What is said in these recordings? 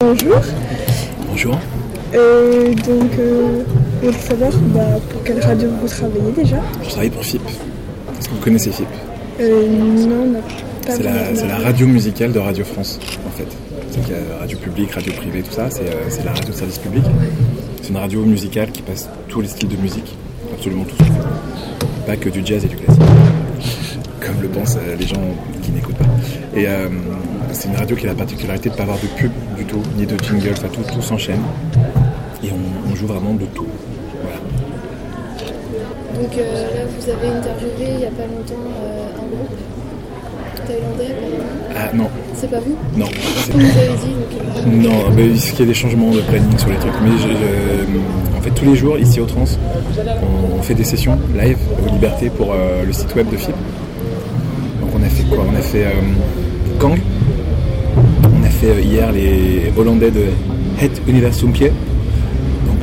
Bonjour. Bonjour. Euh, donc, euh, voudrais savoir bah, pour quelle radio vous travaillez déjà Je travaille pour FIP. Est-ce que vous connaissez FIP euh, Non, on pas C'est la, vraiment. c'est la radio musicale de Radio France, en fait. C'est qu'il y a radio publique, radio privée, tout ça. C'est euh, c'est la radio de service public. C'est une radio musicale qui passe tous les styles de musique, absolument tous. Pas que du jazz et du classique, comme le pensent euh, les gens qui n'écoutent pas. Et euh, c'est une radio qui a la particularité de ne pas avoir de pub du tout, ni de jingle, enfin tout, tout s'enchaîne. Et on, on joue vraiment de tout. Voilà. Donc euh, là, vous avez interviewé il n'y a pas longtemps euh, un groupe thaïlandais. Ah non, C'est pas vous non. c'est- Vous avez dit, donc Non, mais il y ait des changements de planning sur les trucs. Mais je- je- en fait, tous les jours, ici au Trans, on, on fait des sessions live aux Libertés pour euh, le site web de FIP. Donc on a fait quoi? On a fait euh, Kang. On a fait euh, hier les Hollandais de Het Universumpier. Donc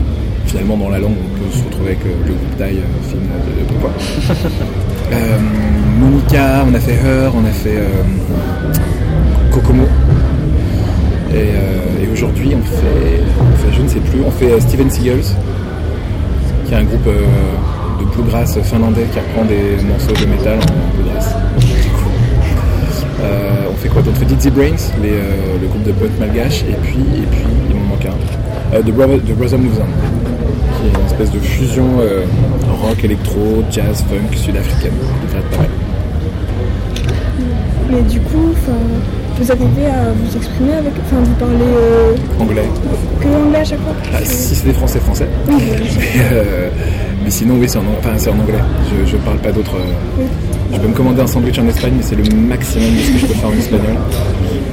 finalement, dans la langue, on peut se retrouver avec euh, le groupe Thai euh, film de, de quoi. Euh, Monica, on a fait Her, on a fait euh, Kokomo. Et, euh, et aujourd'hui, on fait, on fait, je ne sais plus, on fait Steven Seagulls, qui est un groupe de bluegrass finlandais qui reprend des morceaux de métal en bluegrass. Euh, on fait quoi d'autre On fait Dizzy Brains, les, euh, le groupe de punk malgache, et puis, et puis il m'en manque un. Euh, The, Brother, The Brother Moves On, qui est une espèce de fusion euh, rock, électro, jazz, funk sud-africaine. devrait être pas mal. Mais du coup, vous arrivez à vous exprimer avec. Enfin, vous parlez Anglais. que anglais à chaque fois Ah, si c'est des français, français. Oui, oui. Mais, mais sinon, oui, c'est en, enfin, c'est en anglais. Je, je parle pas d'autres. Je peux me commander un sandwich en Espagne, mais c'est le maximum de ce que je peux faire en espagnol.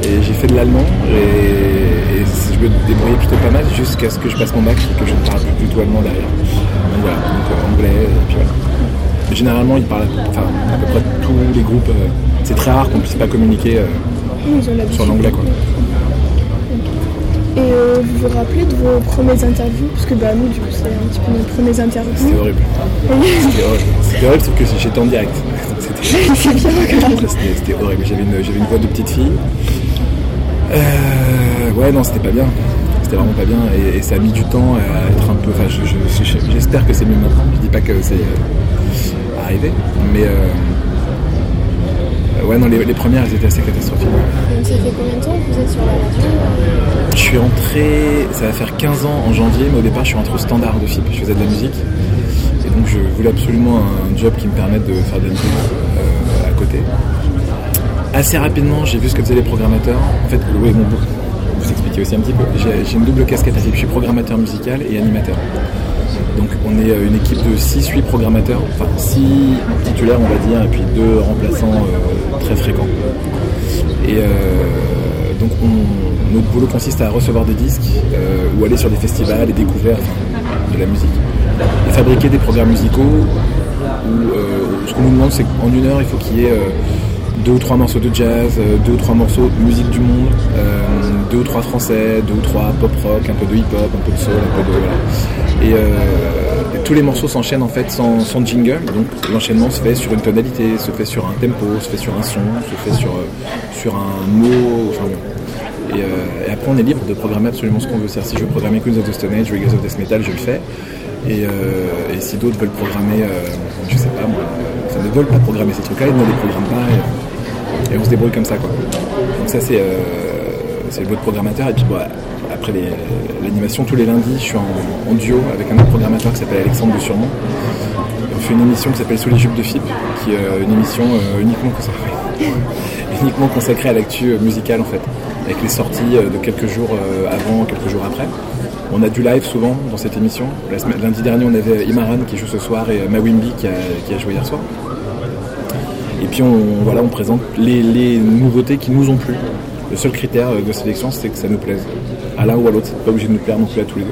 Et j'ai fait de l'allemand et, et je me débrouillais plutôt pas mal jusqu'à ce que je passe mon bac et que je ne parle plus du tout allemand derrière. Donc voilà, donc euh, anglais et puis voilà. Mais généralement, ils parlent, enfin, à peu près tous les groupes. euh, c'est très rare qu'on puisse pas communiquer euh, Oui, sur l'anglais, quoi. Et euh, vous vous rappelez de vos premières interviews? Parce que bah, nous, du coup, c'est un petit peu nos premières C'était interviews. horrible. C'était horrible. C'était horrible, sauf que j'étais en direct. C'était c'est bien grave. C'était c'était horrible. J'avais une, voix de petite fille. Euh, ouais, non, c'était pas bien. C'était vraiment pas bien. Et, et ça a mis du temps à être un peu. Enfin, je- je- je- j'espère que c'est mieux maintenant. Je dis pas que c'est euh, arrivé. Mais. euh, ouais, non, les, les premières, elles étaient assez catastrophiques. donc ça fait combien de temps que vous êtes sur la radio Je suis entré, ça va faire 15 ans en janvier, mais au départ je suis rentré au standard de FIP, je faisais de la musique. Et donc je voulais absolument un job qui me permette de faire de la musique Assez rapidement j'ai vu ce que faisaient les programmateurs. En fait, oui, bon, bon, vous expliquer aussi un petit peu. J'ai une double casquette je suis programmateur musical et animateur. Donc on est euh, une équipe de 6-8 programmateurs, enfin 6 titulaires on va dire, et puis 2 remplaçants euh, très fréquents. Et euh, donc on- notre boulot consiste à recevoir des disques ou aller sur des festivals et découvrir de la musique. Et fabriquer des programmes musicaux où euh, ce qu'on nous demande c'est qu'en une heure il faut qu'il y ait euh, deux ou trois morceaux de jazz, euh, deux ou trois morceaux de musique du monde, deux ou trois français, deux ou trois pop rock, un peu de hip hop, un peu de soul, un peu de voilà. Et, euh, tous les morceaux s'enchaînent en fait sans, sans jingle, donc l'enchaînement se fait sur une tonalité, se fait sur un tempo, se fait sur un son, se fait sur, sur un mot, enfin bon. Et, euh, et après on est libre de programmer absolument ce qu'on veut. C'est-à-dire si je veux programmer Queens of the Stone Age, Reggae of Death Metal, je le fais. Et, euh, et si d'autres veulent programmer, euh, je sais pas moi, enfin ne veulent pas programmer ces trucs-là, ils ne les programment pas. Et, on se débrouille comme ça quoi. Donc ça c'est euh, le mode programmateur. Et puis bon, après l'animation, tous les lundis, je suis en, duo avec un autre programmateur qui s'appelle Alexandre de Surmont. On fait une émission qui s'appelle Sous les jupes de FIP, qui est une émission uniquement consacrée, uniquement à l'actu musicale en fait, avec les sorties de quelques jours avant, quelques jours après. On a du live souvent dans cette émission. Lundi dernier, on avait Imaran qui joue ce soir et Mawimbi qui a, qui a joué hier soir. Et puis on, voilà, on présente les, nouveautés qui nous ont plu. Le seul critère de sélection, c'est que ça nous plaise. À l'un ou à l'autre, pas obligé de nous plaire non plus à tous les deux.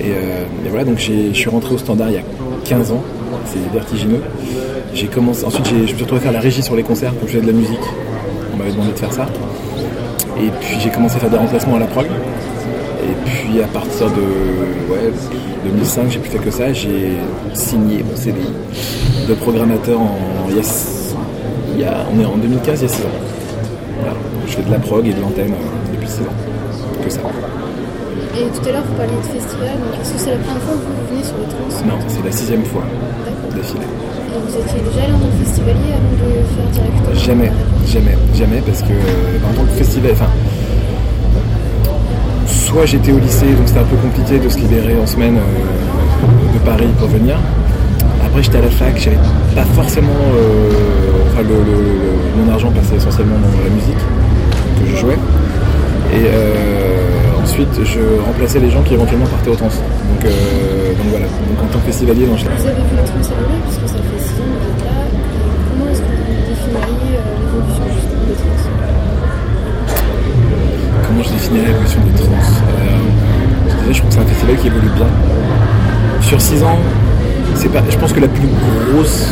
Et, euh, voilà, donc je suis rentré au standard il y a 15 ans. C'est vertigineux. Commencé, ensuite je me suis retrouvé à faire la régie sur les concerts, je faisais de la musique. On m'avait demandé de faire ça. Et puis j'ai commencé à faire des remplacements à la prog. Puis à partir de ouais, 2005, j'ai plus fait que ça. J'ai signé mon CDI de programmateur en. il y a- il y a- on est en 2015, il y a 6 ans. Voilà. Je fais de la prog et de l'antenne euh, depuis 6 ans. que ça. Et tout à l'heure, vous parliez de festival, donc est-ce que c'est la première fois que vous venez sur les trans? Non, c'est la sixième fois d'affilée. Et vous étiez déjà allé en tant que festivalier avant de faire directement? Jamais, jamais, jamais, parce que euh, en tant que festival, enfin, soit j'étais au lycée, donc c'était un peu compliqué de se libérer en semaine euh, de Paris pour venir. Après, j'étais à la fac, j'avais pas forcément, euh, enfin, le, mon argent passait essentiellement dans la musique que je jouais. Et euh, ensuite, je remplaçais les gens qui éventuellement partaient au trans. Donc, donc voilà. Donc en tant que festivalier, non, je- Vous avez trans c'est un festival qui évolue bien. Sur 6 ans, je pense que la plus grosse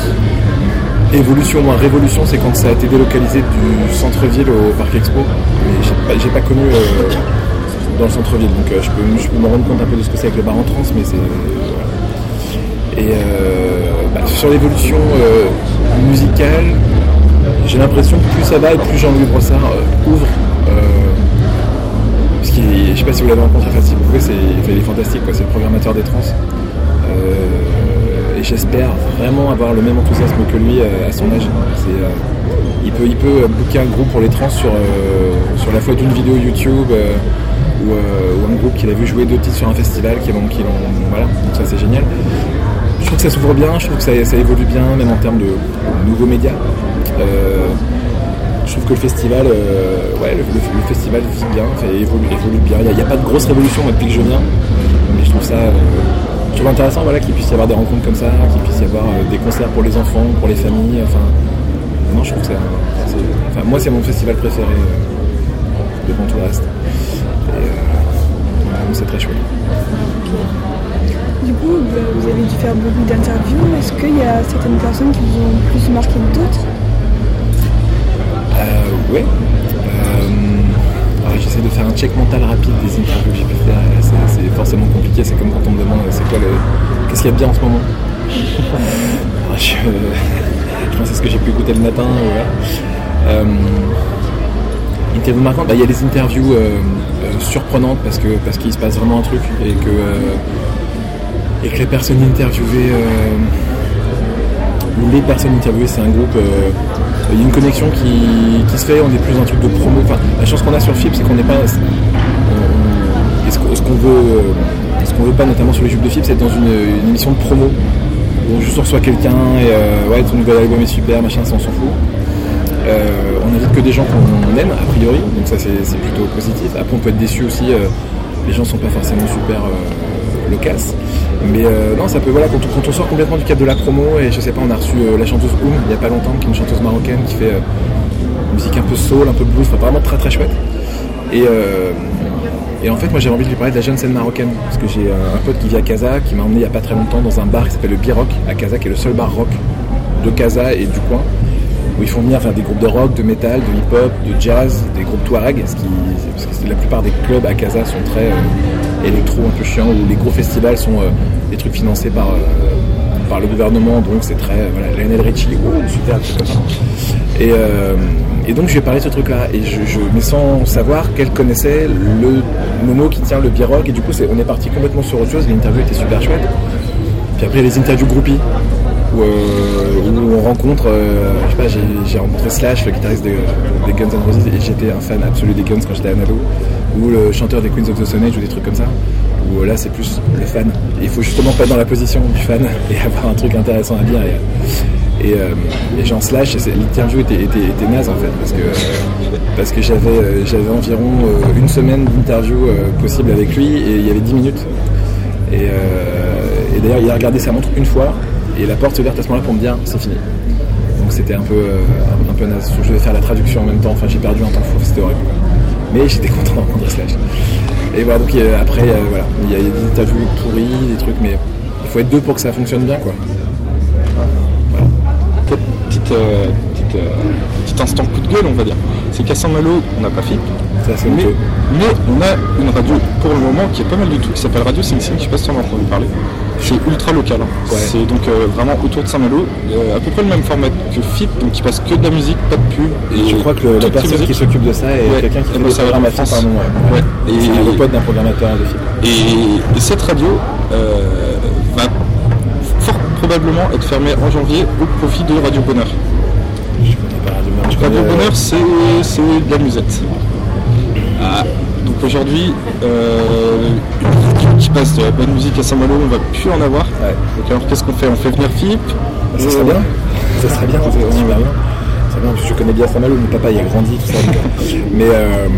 évolution, ou révolution, c'est quand ça a été délocalisé du centre-ville au Parc Expo. Mais j'ai pas, pas connu euh, dans le centre-ville, donc euh, je, peux, me rendre compte un peu de ce que c'est avec le bar en trans, mais c'est. Et euh, bah, sur l'évolution musicale, j'ai l'impression que plus ça va et plus Jean-Louis Brossard ouvre. Si vous l'avez rencontré, enfin si vous c'est, il est fantastique, quoi, c'est le programmateur des trans. Euh, et j'espère vraiment avoir le même enthousiasme que lui euh, à son âge. Euh, il peut, il booker un groupe pour les trans sur, la foi d'une vidéo YouTube ou, un groupe qu'il a vu jouer deux titres sur un festival qui l'ont- voilà, donc ça c'est génial. Je trouve que ça s'ouvre bien, je trouve que ça, évolue bien, même en termes de nouveaux médias. Je trouve que le festival, euh, ouais, le, festival vit bien, enfin, évolue, évolue bien. Il n'y a, pas de grosse révolution depuis que je viens, mais je trouve ça, euh, intéressant voilà, qu'il puisse y avoir des rencontres comme ça, qu'il puisse y avoir euh, des concerts pour les enfants, pour les familles. Enfin, non, je trouve enfin, moi c'est mon festival préféré devant tout le reste. C'est très chouette. Du coup, vous avez dû faire beaucoup d'interviews. Est-ce qu'il y a certaines personnes qui vous ont plus marqué que d'autres? Euh, ouais. Euh, alors, j'essaie de faire un check mental rapide des interviews que j'ai pu faire. C'est, forcément compliqué. C'est comme quand on me demande euh, c'est quoi le, qu'est-ce qu'il y a de bien en ce moment? Alors, je, je pense à ce que j'ai pu écouter le matin. Voilà. Euh, interview marquante, bah, il y a des interviews euh, euh, surprenantes parce que parce qu'il se passe vraiment un truc et que euh, et que les personnes interviewées euh, les personnes interviewées, c'est un groupe. Il y a une connexion qui, qui se fait, on est plus un truc de promo. Enfin, la chance qu'on a sur FIP, c'est qu'on n'est pas. et ce qu'on veut, euh, veut pas, notamment sur les jupes de FIP, c'est être dans une, une émission de promo? On juste reçoit quelqu'un et euh, ouais, ton nouvel album est super, machin, ça on s'en fout. Euh, on invite que des gens qu'on aime, a priori, donc ça c'est c'est plutôt positif. Après, on peut être déçu aussi, euh, les gens sont pas forcément super loquaces. Mais euh, non, ça peut, voilà, quand on, sort complètement du cadre de la promo, et je sais pas, on a reçu euh, la chanteuse Oum il y a pas longtemps, qui est une chanteuse marocaine qui fait euh, musique un peu soul, un peu blues, enfin vraiment très très chouette. Et, et en fait, moi j'avais envie de lui parler de la jeune scène marocaine, parce que j'ai un, pote qui vit à Casa, qui m'a emmené il y a pas très longtemps dans un bar qui s'appelle le Biroc à Casa, qui est le seul bar rock de Casa et du coin où ils font venir enfin, des groupes de rock, de métal, de hip-hop, de jazz, des groupes touareg, parce que la plupart des clubs à Casa sont très électro, un peu chiants, où les gros festivals sont euh, des trucs financés par, euh, par le gouvernement, donc c'est très, euh, voilà, Lionel Richie, oh, super, comme ça. Et, euh, et donc je lui ai parlé de ce truc-là, et je, je, mais sans savoir qu'elle connaissait le Momo qui tient le Biroc, et du coup on est parti complètement sur autre chose, l'interview était super chouette. Puis après, les interviews groupies, où, euh, où on rencontre, euh, je sais pas, j'ai, rencontré Slash, le guitariste des, des Guns N' Roses, et j'étais un fan absolu des Guns quand j'étais à Nado, ou le chanteur des Queens of the Stone Age, ou des trucs comme ça, où euh, là c'est plus le fan. Il faut justement pas être dans la position du fan et avoir un truc intéressant à dire. Et, euh, et Jean Slash, l'interview était, naze en fait, parce que, euh, parce que j'avais, euh, environ euh, une semaine d'interview euh, possible avec lui, et il y avait 10 minutes. Et, euh, et d'ailleurs, il a regardé sa montre une fois et la porte s'est ouverte à ce moment-là pour me dire c'est fini. Donc c'était un peu, euh, un peu naze. Je devais faire la traduction en même temps. Enfin, j'ai perdu un temps fou, c'était horrible. Mais j'étais content de rencontrer Slash. Et voilà, donc euh, après, euh, voilà, il y a a des interviews pourries, des trucs, mais il faut être deux pour que ça fonctionne bien, quoi. Petite, petite, euh, petite, euh, petit instant coup de gueule, on va dire. C'est qu'à Saint-Malo, on n'a pas fait. Mais, mais on a une radio pour le moment qui est pas mal du tout, qui s'appelle Radio Sing Sing, je sais pas si tu en as entendu parler. C'est ultra local. hein. Ouais. C'est donc euh, vraiment autour de Saint-Malo, euh, à peu près le même format que FIP, donc qui passe que de la musique, pas de pub. Et Je crois que le- la personne qui s'occupe de ça est Ouais, quelqu'un qui elle fait à Radio programmations, France. pardon. Ouais. Et Et- c'est le pote d'un programmateur de film. Et, et cette radio euh, va fort probablement être fermée en janvier au profit de Radio Bonheur. Je connais pas Radio Bonheur, Radio Bonheur, c'est de la musette. Ah, aujourd'hui, euh, qui passe de la bonne musique à Saint-Malo, on va plus en avoir. Ouais. Donc alors qu'est-ce qu'on fait? On fait venir FIP Ça serait bien. Ça serait bien, ça serait super bien. Ça bien, je connais bien Saint-Malo, mon papa y a grandi, tout ça. euh, mais, euh,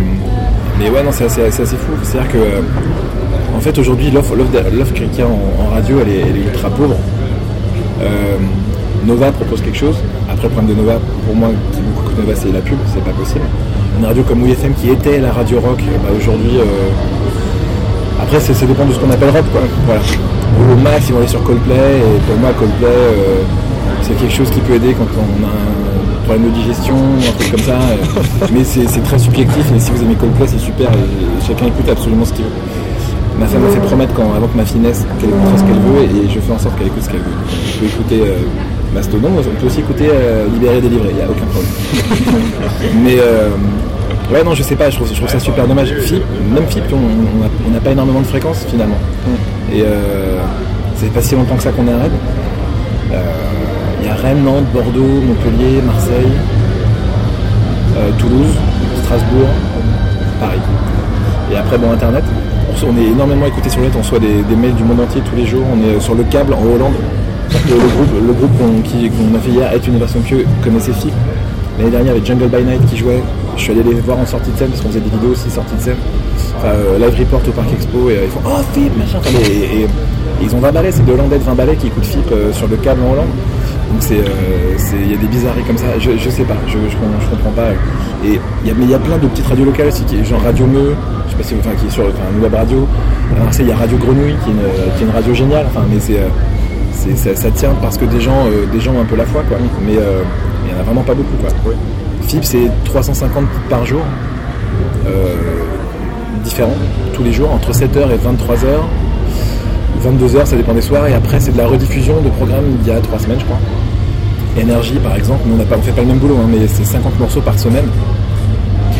mais ouais, non, c'est assez, assez fou. C'est-à-dire que, euh, en fait, aujourd'hui, l'offre l'offre de- l'offre qu'il y a en, radio, elle est, elle est ultra pauvre. Euh, Nova propose quelque chose. Après, le problème de Nova, pour moi, qui que Nova, c'est la pub, c'est pas possible. Une radio comme WFM qui était la radio rock, bah, aujourd'hui, euh, après, c'est- ça dépend de ce qu'on appelle rock, quoi. Voilà. Au max, ils vont aller sur Coldplay, et pour moi, Coldplay, euh, c'est quelque chose qui peut aider quand on a un problème de digestion, un truc comme ça. euh, mais c'est c'est très subjectif, et si vous aimez Coldplay, c'est super, et chacun écoute absolument ce qu'il veut. Ma femme m'a fait promettre quand, avant que ma fille naisse qu'elle écouterait ce qu'elle veut, et je fais en sorte qu'elle écoute ce qu'elle veut. On peut écouter euh, Mastodon, on peut aussi écouter euh, Libéré, délivré, il n'y a aucun problème. mais euh, ouais, non, je sais pas, je trouve, je trouve ça super dommage. FIP, même FIP, on n'a pas énormément de fréquences finalement. Et euh, c'est pas si longtemps que ça qu'on est à Rennes. Euh, Il y a Rennes, Nantes, Bordeaux, Montpellier, Marseille, euh, Toulouse, Strasbourg, Paris. Et après, bon, Internet. On est énormément écouté sur le net, on reçoit des, des mails du monde entier tous les jours. On est sur le câble en Hollande. Le, groupe, le groupe qu'on a fait hier, Est une version pieux, connaissait FIP. L'année dernière, avec Jungle by Night qui jouait. Je suis allé les voir en sortie de scène parce qu'on faisait des vidéos aussi sortie de scène. Enfin, euh, live report au Parc Expo et euh, ils font Oh FIP, machin. Et, et- ils ont 20 balais, c'est des Hollandais de 20 balais qui écoutent FIP euh, sur le câble en Hollande. Donc c'est, euh, c'est- il y a des bizarreries comme ça. Je, je sais pas, je, je, com- je comprends pas. Et y a, mais il y a plein de petites radios locales aussi, genre Radio Meux, je sais pas si vous, enfin, qui est sur enfin, une web radio. À Marseille, il y a Radio Grenouille, qui est une, qui est une radio géniale. Enfin, mais c'est- ça, ça tient parce que des gens, euh, des gens ont un peu la foi, quoi. Mais euh, il y en a vraiment pas beaucoup, quoi. FIP, c'est 350 par jour, euh, différents, tous les jours, entre 7h et 23h. 22h, ça dépend des soirs, et après c'est de la rediffusion de programmes d'il y a 3 semaines, je crois. Énergie, par exemple, nous on ne fait pas le même boulot, hein, mais c'est 50 morceaux par semaine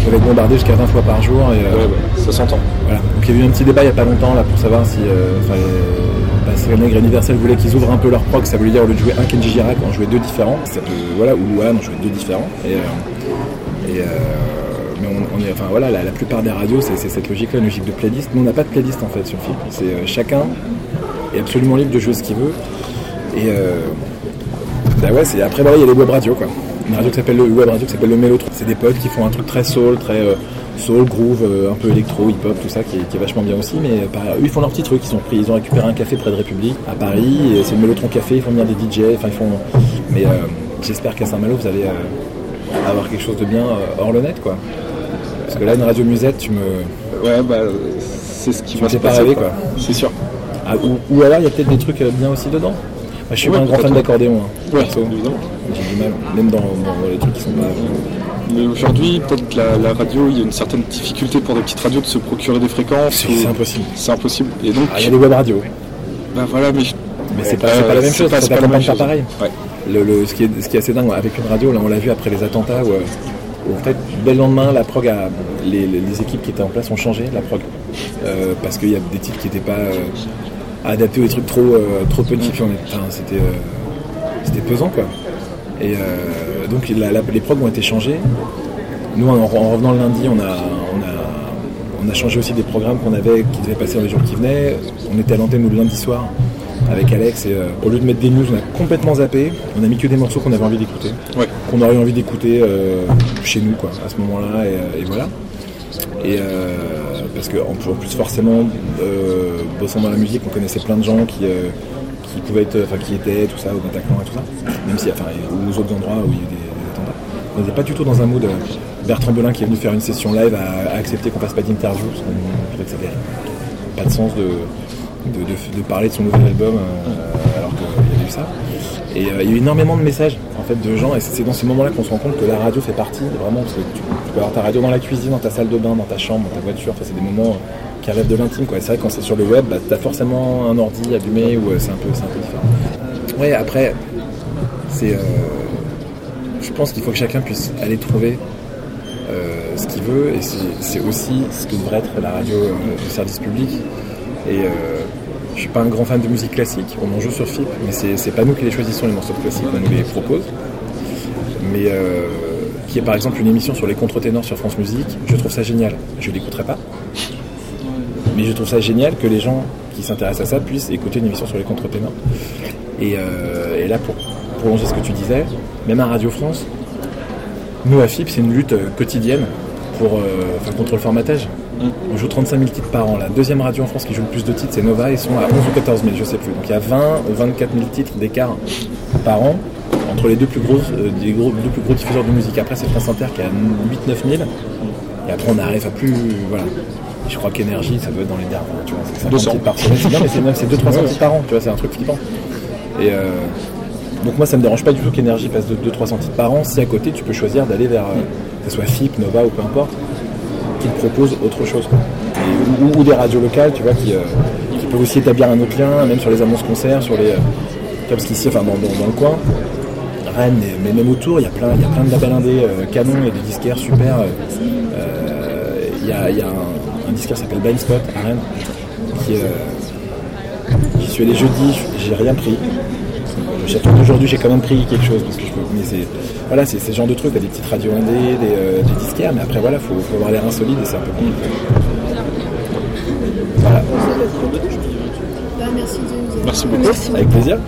qui peuvent être bombardés jusqu'à 20 fois par jour. Et, euh, Ouais, ouais, ça s'entend. voilà. Donc il y a eu un petit débat il n'y a pas longtemps là pour savoir si euh, bah, Nègre et Universal voulaient qu'ils ouvrent un peu leur prog, ça voulait dire au lieu de jouer un Kenji Girac, en jouer deux différents. Ça peut- voilà, ou ouais, on jouait deux différents. Et, euh, et, euh, mais on, on est, enfin voilà, la, la plupart des radios, c'est cette logique-là, une logique de playlist. Nous, on n'a pas de playlist en fait sur film. C'est euh, chacun est absolument libre de jouer ce qu'il veut. Et euh, bah ouais, c'est après voilà, il y a les web radios quoi. Une radio qui s'appelle le web radio qui s'appelle le Mélotron. C'est des potes qui font un truc très soul, très euh, soul, groove, euh, un peu électro, hip hop, tout ça qui est, qui est vachement bien aussi. Mais euh, pareil, eux ils font leur petit truc. Ils sont pris, ils ont récupéré un café près de République à Paris. et C'est le Mélotron Café. Ils font venir des DJ. Enfin ils font. Mais j'espère qu'à Saint-Malo vous allez avoir quelque chose de bien hors le net quoi. Parce que là une radio musette, tu me Ouais, bah, c'est ce qui Tu va se pas rêver, quoi. quoi. C'est sûr. Ah, ou, ou alors il y a peut-être des trucs bien aussi dedans. Moi, je suis Ouais, pas un grand fan d'accordéon. hein, Ouais, évidemment. J'ai du mal, même dans, dans les trucs qui sont pas. Mais aujourd'hui, peut-être la, la radio, il y a une certaine difficulté pour des petites radios de se procurer des fréquences. C'est impossible. C'est impossible. Et donc, Ah, Il y a des web radios, bah voilà, mais. mais c'est pas, pas la même chose, pas- c'est pas la t'accompagne même pas chose. pareil. Ouais. Le, le- ce, qui est, ce qui est assez dingue avec une radio, là on l'a vu après les attentats, où, euh, où, en fait, dès le lendemain, la prog a, les, les- les équipes qui étaient en place ont changé la prog. Euh, parce qu'il y a des titres qui n'étaient pas euh, adaptés aux trucs trop, euh, trop puis on enfin, c'était, euh, c'était pesant quoi. Et euh, donc la- la- les progs ont été changés. Nous, en, en revenant le lundi, on a, on, a, on a changé aussi des programmes qu'on avait, qui devaient passer dans les jours qui venaient. On était à l'antenne nous, le lundi soir avec Alex et euh, au lieu de mettre des news, on a complètement zappé. On a mis que des morceaux qu'on avait envie d'écouter, Ouais. qu'on aurait envie d'écouter euh, chez nous, quoi, à ce moment-là. Et, et voilà. Et euh, parce que en plus, en plus, forcément, euh, bossant dans la musique, on connaissait plein de gens qui, euh, qui pouvaient être, enfin qui étaient, tout ça, au Bataclan et tout ça. Même si, enfin, aux autres endroits où il y a eu des, des attentats. On n'était pas du tout dans un mood. euh, Bertrand Belin qui est venu faire une session live a, accepté qu'on fasse pas d'interview parce qu'on que ça n'avait pas de sens de, de, de- parler de son nouvel album alors qu'il y avait eu ça. Et il y a eu énormément de messages fait de gens et c'est dans ces moments-là qu'on se rend compte que la radio fait partie vraiment tu, peux avoir ta radio dans la cuisine, dans ta salle de bain, dans ta chambre, dans ta voiture. Enfin, c'est des moments qui relèvent de l'intime. quoi. C'est vrai quand c'est sur le web, bah, t'as forcément un ordi allumé ou euh, c'est un peu c'est un peu différent. Ouais, après, c'est euh, je pense qu'il faut que chacun puisse aller trouver euh, ce qu'il veut et c'est aussi ce que devrait être la radio euh, de service public. Et euh, je suis pas un grand fan de musique classique, on en joue sur FIP, mais c'est pas nous qui les choisissons les morceaux de classique, on nous les propose. Mais euh, qui est par exemple une émission sur les contre-ténors sur France Musique, je trouve ça génial. Je l'écouterai pas, mais je trouve ça génial que les gens qui s'intéressent à ça puissent écouter une émission sur les contre-ténors. Et, euh, là, pour prolonger ce que tu disais, même à Radio France, nous à FIP, c'est une lutte euh, quotidienne pour, euh, contre le formatage. On joue 35 000 titres par an. La deuxième radio en France qui joue le plus de titres, c'est Nova. Ils sont à 11 ou 14 000, je sais plus. Donc il y a 20 ou 24 000 titres d'écart par an entre les deux plus grosses, euh, des gros, deux plus gros diffuseurs de musique. Après, c'est France Inter qui a 8-9 000. Et après, on arrive à plus. Voilà. Je crois qu'énergie, ça doit être dans les derniers. C'est 50 200. titres par. C'est bien, mais c'est même c'est 200-300 titres par an. Tu vois, c'est un truc flippant. Euh, donc moi, ça me dérange pas du tout qu'énergie passe de 200-300 titres par an. Si à côté, tu peux choisir d'aller vers, euh, que ce soit FIP, Nova ou peu importe, qui te proposent autre chose. ou, des radios locales, tu vois, qui, euh, qui peuvent aussi établir un autre lien, même sur les annonces concerts, sur les. euh, parce qu'ici, enfin, dans, dans- dans le coin, Rennes, mais- même autour, il y a plein, il y a plein de labels indés, euh, canons et des disquaires super. euh, euh, Il y a, il y un, disquaire qui s'appelle Blind Spot à Rennes, qui euh, J'y suis allé jeudi, j'ai rien pris. J'attends d'aujourd'hui, j'ai quand même pris quelque chose parce que je peux. Mais c'est voilà, c'est ce genre de trucs, t'as des petites radios indées, des, euh, des disquaires, mais après voilà, faut, faut avoir l'air insolide et c'est un peu compliqué. Voilà, Bah, merci de nous avoir Merci beaucoup. avec plaisir.